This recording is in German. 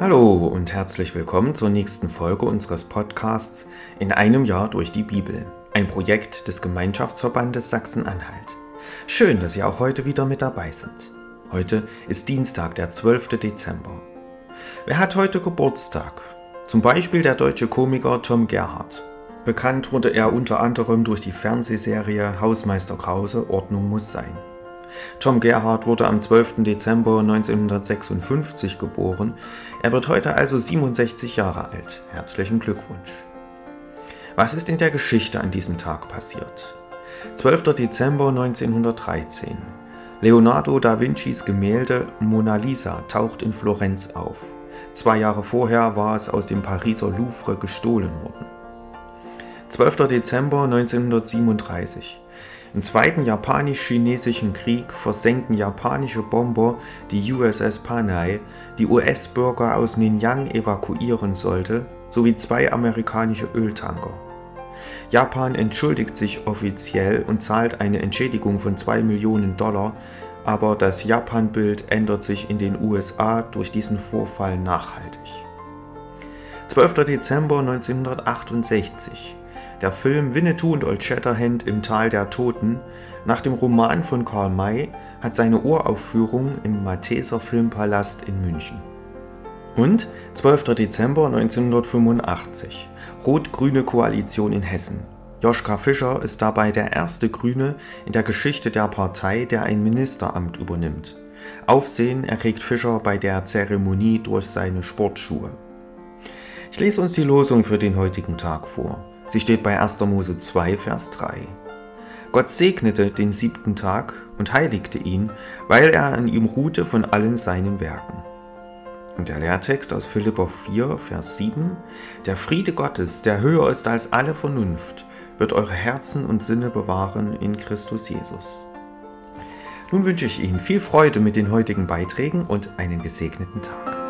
Hallo und herzlich willkommen zur nächsten Folge unseres Podcasts In einem Jahr durch die Bibel, ein Projekt des Gemeinschaftsverbandes Sachsen-Anhalt. Schön, dass Sie auch heute wieder mit dabei sind. Heute ist Dienstag, der 12. Dezember. Wer hat heute Geburtstag? Zum Beispiel der deutsche Komiker Tom Gerhardt. Bekannt wurde er unter anderem durch die Fernsehserie Hausmeister Krause Ordnung muss sein. Tom Gerhardt wurde am 12. Dezember 1956 geboren. Er wird heute also 67 Jahre alt. Herzlichen Glückwunsch. Was ist in der Geschichte an diesem Tag passiert? 12. Dezember 1913. Leonardo da Vincis Gemälde Mona Lisa taucht in Florenz auf. Zwei Jahre vorher war es aus dem Pariser Louvre gestohlen worden. 12. Dezember 1937. Im Zweiten Japanisch-Chinesischen Krieg versenken japanische Bomber die USS Panay, die US-Bürger aus Ninyang evakuieren sollte, sowie zwei amerikanische Öltanker. Japan entschuldigt sich offiziell und zahlt eine Entschädigung von 2 Millionen Dollar, aber das Japan-Bild ändert sich in den USA durch diesen Vorfall nachhaltig. 12. Dezember 1968 der Film Winnetou und Old Shatterhand im Tal der Toten nach dem Roman von Karl May hat seine Uraufführung im Malteser Filmpalast in München. Und 12. Dezember 1985 Rot-Grüne Koalition in Hessen. Joschka Fischer ist dabei der erste Grüne in der Geschichte der Partei, der ein Ministeramt übernimmt. Aufsehen erregt Fischer bei der Zeremonie durch seine Sportschuhe. Ich lese uns die Losung für den heutigen Tag vor. Sie steht bei 1. Mose 2, Vers 3. Gott segnete den siebten Tag und heiligte ihn, weil er an ihm ruhte von allen seinen Werken. Und der Lehrtext aus Philipper 4, Vers 7. Der Friede Gottes, der höher ist als alle Vernunft, wird eure Herzen und Sinne bewahren in Christus Jesus. Nun wünsche ich Ihnen viel Freude mit den heutigen Beiträgen und einen gesegneten Tag.